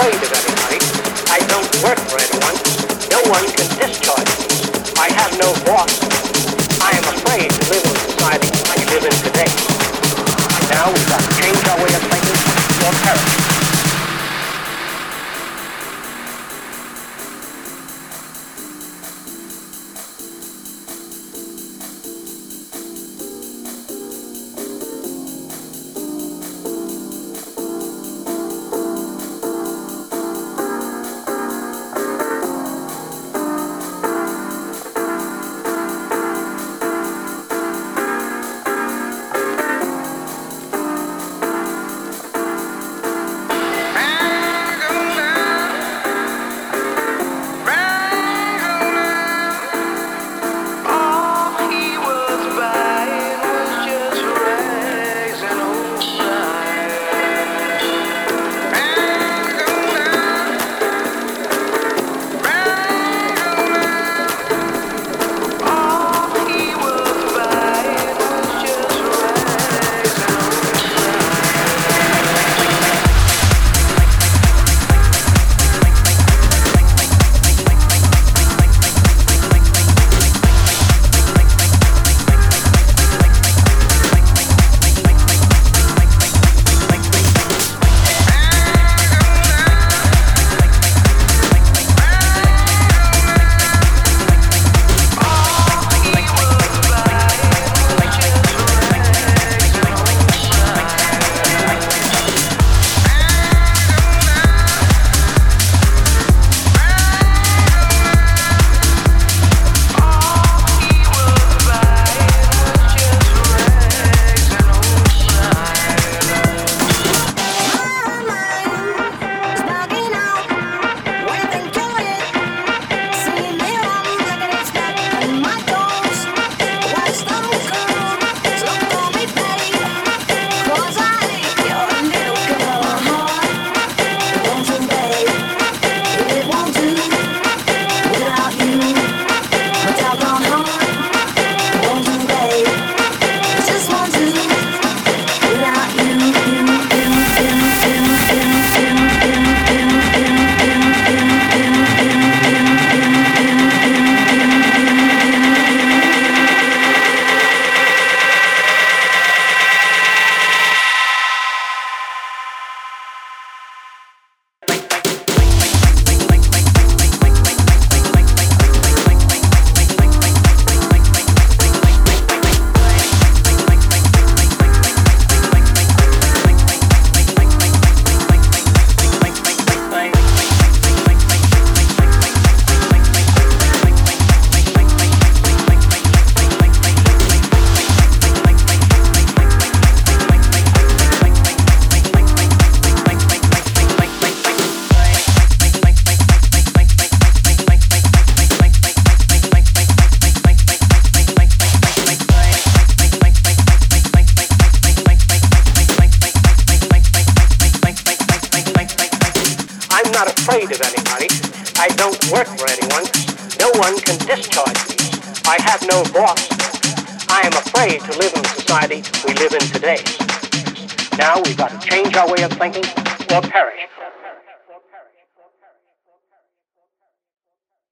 afraid of anybody. I don't work for anyone. Afraid of anybody. I don't work for anyone. No one can discharge me. I have no boss. I am afraid to live in the society we live in today. Now we've got to change our way of thinking or perish.